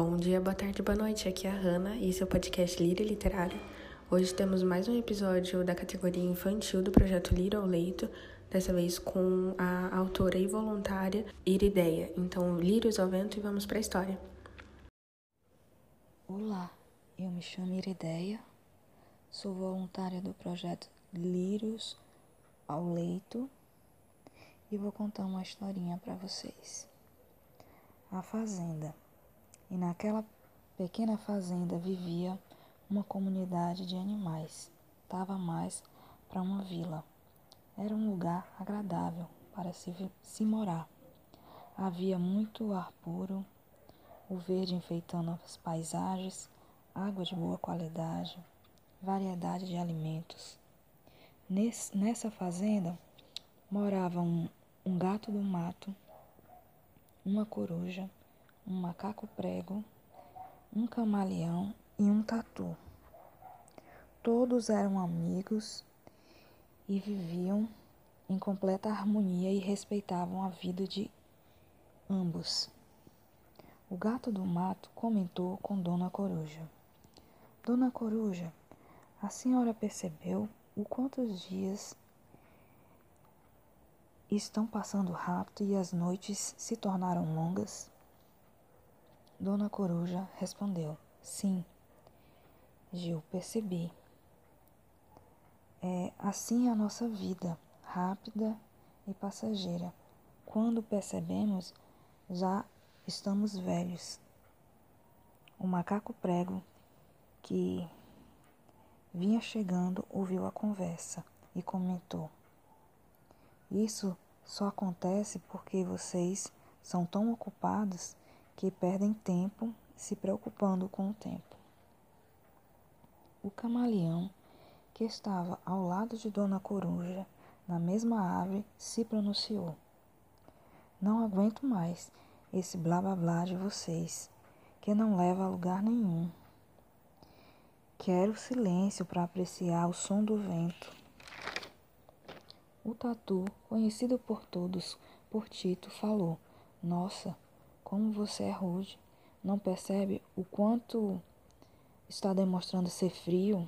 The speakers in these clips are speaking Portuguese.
Bom dia, boa tarde, boa noite. Aqui é a Hanna e esse é o podcast Lira Literário. Hoje temos mais um episódio da categoria infantil do projeto Lira ao Leito, dessa vez com a autora e voluntária Irideia. Então, lírios ao vento e vamos para a história. Olá, eu me chamo Irideia, sou voluntária do projeto Lírios ao Leito e vou contar uma historinha para vocês. A Fazenda. E naquela pequena fazenda vivia uma comunidade de animais. Tava mais para uma vila. Era um lugar agradável para se, se morar. Havia muito ar puro, o verde enfeitando as paisagens, água de boa qualidade, variedade de alimentos. Nesse, nessa fazenda morava um, um gato do mato, uma coruja, um macaco prego, um camaleão e um tatu. Todos eram amigos e viviam em completa harmonia e respeitavam a vida de ambos. O gato do mato comentou com Dona Coruja: Dona Coruja, a senhora percebeu o quantos dias estão passando rápido e as noites se tornaram longas? Dona Coruja respondeu: Sim. Gil, percebi. É assim a nossa vida, rápida e passageira. Quando percebemos, já estamos velhos. O macaco prego que vinha chegando ouviu a conversa e comentou: Isso só acontece porque vocês são tão ocupados que perdem tempo se preocupando com o tempo. O camaleão, que estava ao lado de Dona Coruja, na mesma árvore, se pronunciou: Não aguento mais esse blá blá blá de vocês, que não leva a lugar nenhum. Quero silêncio para apreciar o som do vento. O tatu, conhecido por todos por Tito, falou: Nossa, como você é rude. Não percebe o quanto está demonstrando ser frio?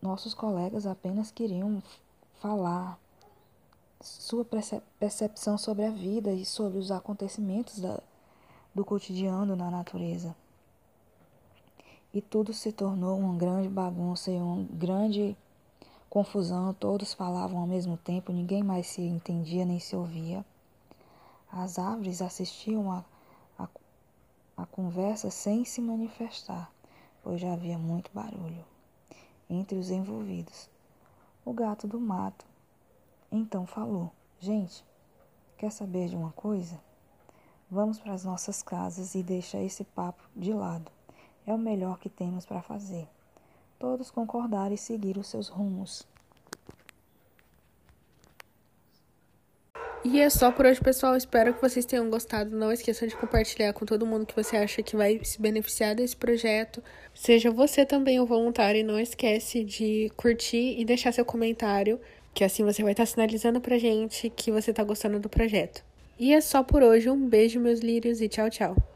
Nossos colegas apenas queriam falar sua percepção sobre a vida e sobre os acontecimentos da, do cotidiano na natureza. E tudo se tornou uma grande bagunça e uma grande confusão, todos falavam ao mesmo tempo, ninguém mais se entendia nem se ouvia. As árvores assistiam a, a, a conversa sem se manifestar, pois já havia muito barulho entre os envolvidos. O gato do mato então falou: Gente, quer saber de uma coisa? Vamos para as nossas casas e deixa esse papo de lado. É o melhor que temos para fazer. Todos concordaram e seguiram seus rumos. E é só por hoje, pessoal. Espero que vocês tenham gostado. Não esqueçam de compartilhar com todo mundo que você acha que vai se beneficiar desse projeto. Seja você também o voluntário. E não esquece de curtir e deixar seu comentário, que assim você vai estar sinalizando pra gente que você tá gostando do projeto. E é só por hoje. Um beijo, meus lírios, e tchau, tchau.